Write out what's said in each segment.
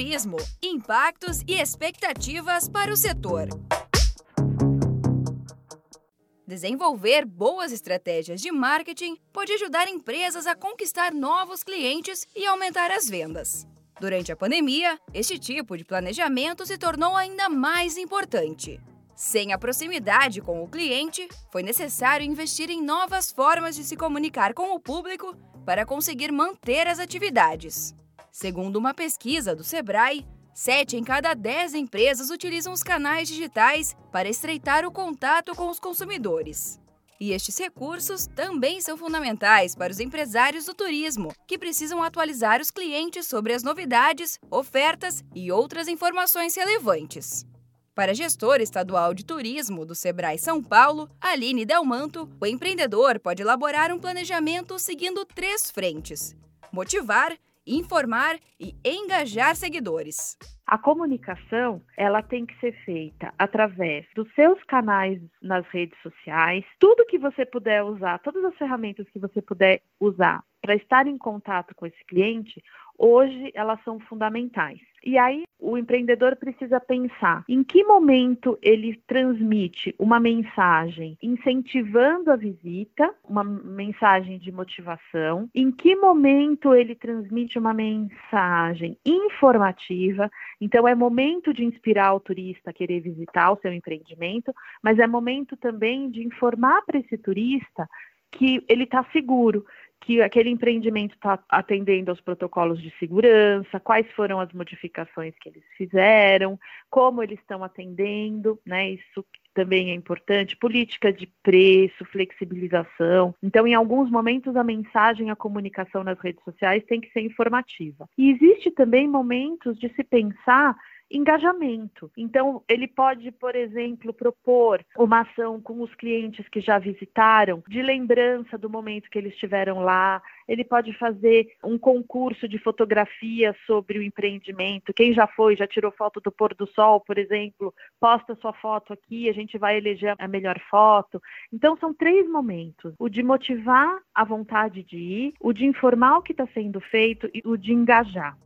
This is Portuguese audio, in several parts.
Turismo, impactos e expectativas para o setor. Desenvolver boas estratégias de marketing pode ajudar empresas a conquistar novos clientes e aumentar as vendas. Durante a pandemia, este tipo de planejamento se tornou ainda mais importante. Sem a proximidade com o cliente, foi necessário investir em novas formas de se comunicar com o público para conseguir manter as atividades. Segundo uma pesquisa do Sebrae, Sete em cada dez empresas utilizam os canais digitais para estreitar o contato com os consumidores. E estes recursos também são fundamentais para os empresários do turismo, que precisam atualizar os clientes sobre as novidades, ofertas e outras informações relevantes. Para a gestora estadual de turismo do Sebrae São Paulo, Aline Delmanto, o empreendedor pode elaborar um planejamento seguindo três frentes: motivar, informar e engajar seguidores. A comunicação, ela tem que ser feita através dos seus canais nas redes sociais, tudo que você puder usar, todas as ferramentas que você puder usar para estar em contato com esse cliente, hoje elas são fundamentais. E aí o empreendedor precisa pensar em que momento ele transmite uma mensagem incentivando a visita, uma mensagem de motivação, em que momento ele transmite uma mensagem informativa. Então é momento de inspirar o turista a querer visitar o seu empreendimento, mas é momento também de informar para esse turista que ele está seguro, que aquele empreendimento está atendendo aos protocolos de segurança, quais foram as modificações que eles fizeram, como eles estão atendendo, né? Isso também é importante, política de preço, flexibilização. Então, em alguns momentos, a mensagem, a comunicação nas redes sociais tem que ser informativa. E existe também momentos de se pensar engajamento. Então, ele pode, por exemplo, propor uma ação com os clientes que já visitaram, de lembrança do momento que eles estiveram lá. Ele pode fazer um concurso de fotografia sobre o empreendimento. Quem já foi, já tirou foto do pôr do sol, por exemplo, posta sua foto aqui, a gente vai eleger a melhor foto. Então, são três momentos: o de motivar a vontade de ir, o de informar o que está sendo feito e o de engajar.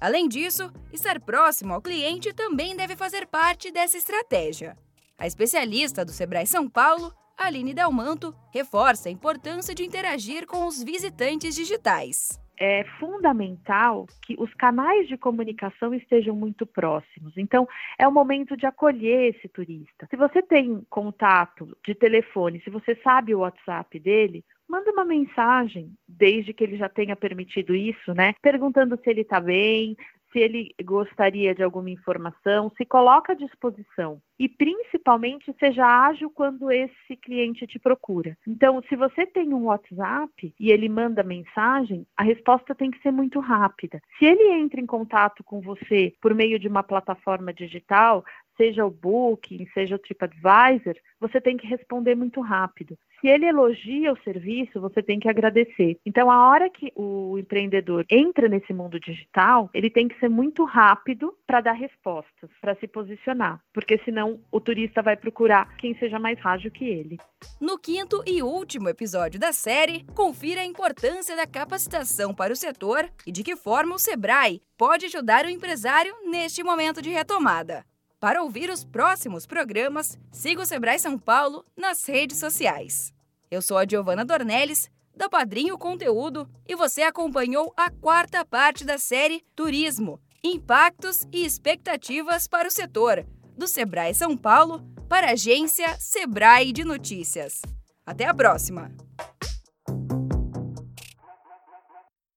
Além disso, estar próximo ao cliente também deve fazer parte dessa estratégia. A especialista do Sebrae São Paulo, Aline Delmanto, reforça a importância de interagir com os visitantes digitais é fundamental que os canais de comunicação estejam muito próximos. Então, é o momento de acolher esse turista. Se você tem contato de telefone, se você sabe o WhatsApp dele, manda uma mensagem, desde que ele já tenha permitido isso, né? Perguntando se ele está bem, se ele gostaria de alguma informação, se coloca à disposição e principalmente seja ágil quando esse cliente te procura. Então, se você tem um WhatsApp e ele manda mensagem, a resposta tem que ser muito rápida. Se ele entra em contato com você por meio de uma plataforma digital, seja o Booking, seja o TripAdvisor, você tem que responder muito rápido. Se ele elogia o serviço, você tem que agradecer. Então, a hora que o empreendedor entra nesse mundo digital, ele tem que ser muito rápido para dar respostas, para se posicionar, porque senão o turista vai procurar quem seja mais rádio que ele. No quinto e último episódio da série, confira a importância da capacitação para o setor e de que forma o Sebrae pode ajudar o empresário neste momento de retomada. Para ouvir os próximos programas, siga o Sebrae São Paulo nas redes sociais. Eu sou a Giovana Dornelles, da Padrinho Conteúdo, e você acompanhou a quarta parte da série Turismo, Impactos e Expectativas para o Setor, do Sebrae São Paulo para a agência Sebrae de Notícias. Até a próxima!